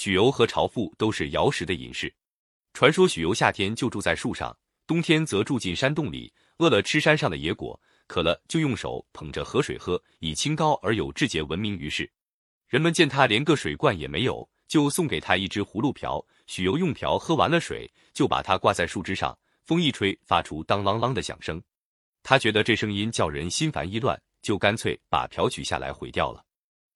许由和朝父都是尧时的隐士。传说许由夏天就住在树上，冬天则住进山洞里，饿了吃山上的野果，渴了就用手捧着河水喝，以清高而有志节闻名于世。人们见他连个水罐也没有，就送给他一只葫芦瓢。许由用瓢喝完了水，就把它挂在树枝上，风一吹，发出当啷啷的响声。他觉得这声音叫人心烦意乱，就干脆把瓢取下来毁掉了。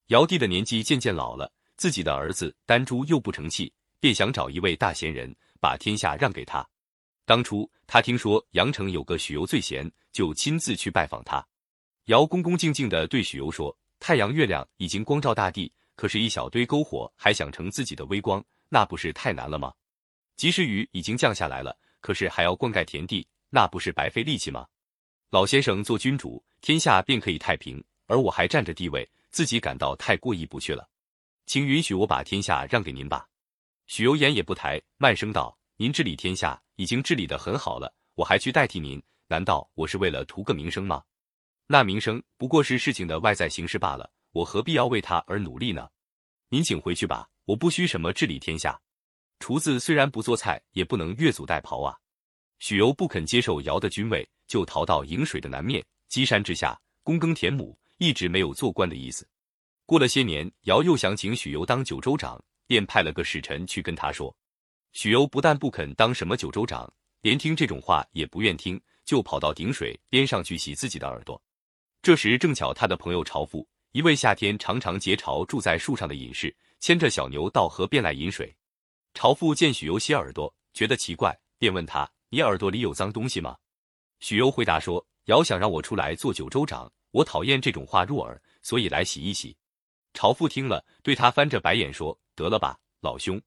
尧帝的年纪渐渐老了，自己的儿子丹朱又不成器，便想找一位大贤人，把天下让给他。当初他听说阳城有个许由最贤，就亲自去拜访他。尧恭恭敬敬地对许由说。太阳、月亮已经光照大地，可是，一小堆篝火还想成自己的微光，那不是太难了吗？及时雨已经降下来了，可是还要灌溉田地，那不是白费力气吗？老先生做君主，天下便可以太平，而我还占着地位，自己感到太过意不去了，请允许我把天下让给您吧。许由眼也不抬，慢声道：“您治理天下已经治理得很好了，我还去代替您，难道我是为了图个名声吗？”那名声不过是事情的外在形式罢了，我何必要为他而努力呢？您请回去吧，我不需什么治理天下。厨子虽然不做菜，也不能越俎代庖啊。许由不肯接受尧的君位，就逃到颍水的南面箕山之下，躬耕田亩，一直没有做官的意思。过了些年，尧又想请许由当九州长，便派了个使臣去跟他说。许由不但不肯当什么九州长，连听这种话也不愿听，就跑到顶水边上去洗自己的耳朵。这时正巧他的朋友朝父，一位夏天常常结巢住在树上的隐士，牵着小牛到河边来饮水。朝父见许由洗耳朵，觉得奇怪，便问他：“你耳朵里有脏东西吗？”许由回答说：“尧想让我出来做九州长，我讨厌这种话入耳，所以来洗一洗。”朝父听了，对他翻着白眼说：“得了吧，老兄！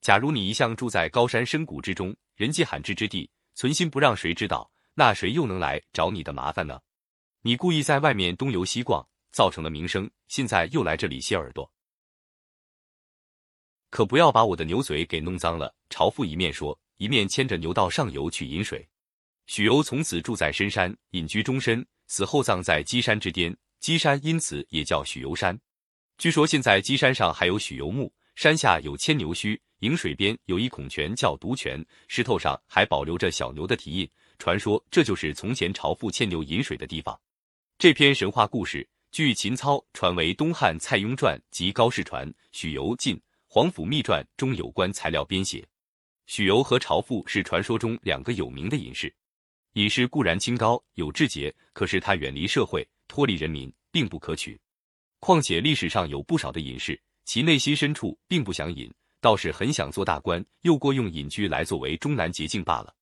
假如你一向住在高山深谷之中，人迹罕至之地，存心不让谁知道，那谁又能来找你的麻烦呢？”你故意在外面东游西逛，造成了名声，现在又来这里洗耳朵，可不要把我的牛嘴给弄脏了。朝父一面说，一面牵着牛到上游去饮水。许由从此住在深山，隐居终身，死后葬在箕山之巅，箕山因此也叫许由山。据说现在箕山上还有许由墓，山下有牵牛须，饮水边有一孔泉叫独泉，石头上还保留着小牛的蹄印，传说这就是从前朝父牵牛饮水的地方。这篇神话故事，据秦操传为东汉蔡邕传及高士传《许由晋皇甫秘传》中有关材料编写。许由和朝父是传说中两个有名的隐士。隐士固然清高有志节，可是他远离社会，脱离人民，并不可取。况且历史上有不少的隐士，其内心深处并不想隐，倒是很想做大官，又过用隐居来作为终南捷径罢了。